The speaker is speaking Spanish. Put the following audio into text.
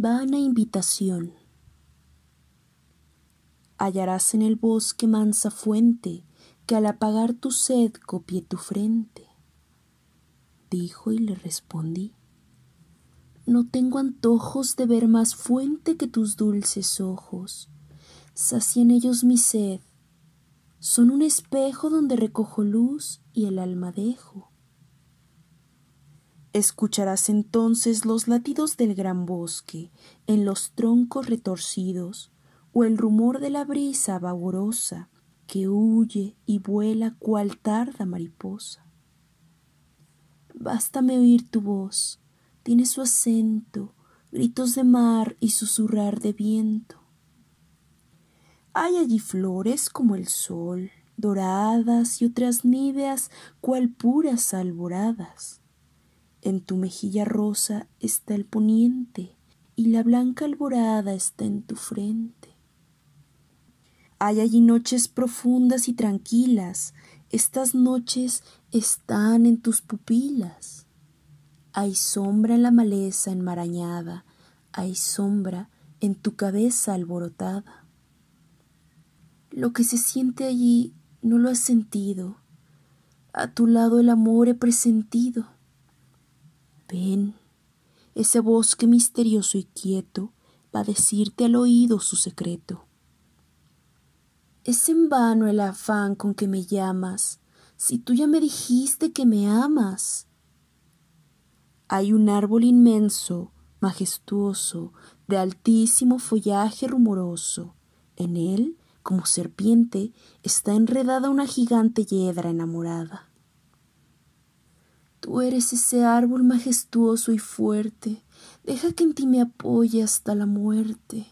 meditación. Hallarás en el bosque mansa fuente que al apagar tu sed copie tu frente. Dijo y le respondí. No tengo antojos de ver más fuente que tus dulces ojos. Sacien ellos mi sed. Son un espejo donde recojo luz y el alma dejo. Escucharás entonces los latidos del gran bosque en los troncos retorcidos o el rumor de la brisa vagorosa que huye y vuela cual tarda mariposa. Bástame oír tu voz, tiene su acento, gritos de mar y susurrar de viento. Hay allí flores como el sol, doradas y otras níveas cual puras alboradas en tu mejilla rosa está el poniente y la blanca alborada está en tu frente. Hay allí noches profundas y tranquilas, estas noches están en tus pupilas. Hay sombra en la maleza enmarañada, hay sombra en tu cabeza alborotada. Lo que se siente allí no lo has sentido, a tu lado el amor he presentido Ven, ese bosque misterioso y quieto va a decirte al oído su secreto. Es en vano el afán con que me llamas, si tú ya me dijiste que me amas. Hay un árbol inmenso, majestuoso, de altísimo follaje rumoroso. En él, como serpiente, está enredada una gigante hiedra enamorada. Tú eres ese árbol majestuoso y fuerte, deja que en ti me apoye hasta la muerte.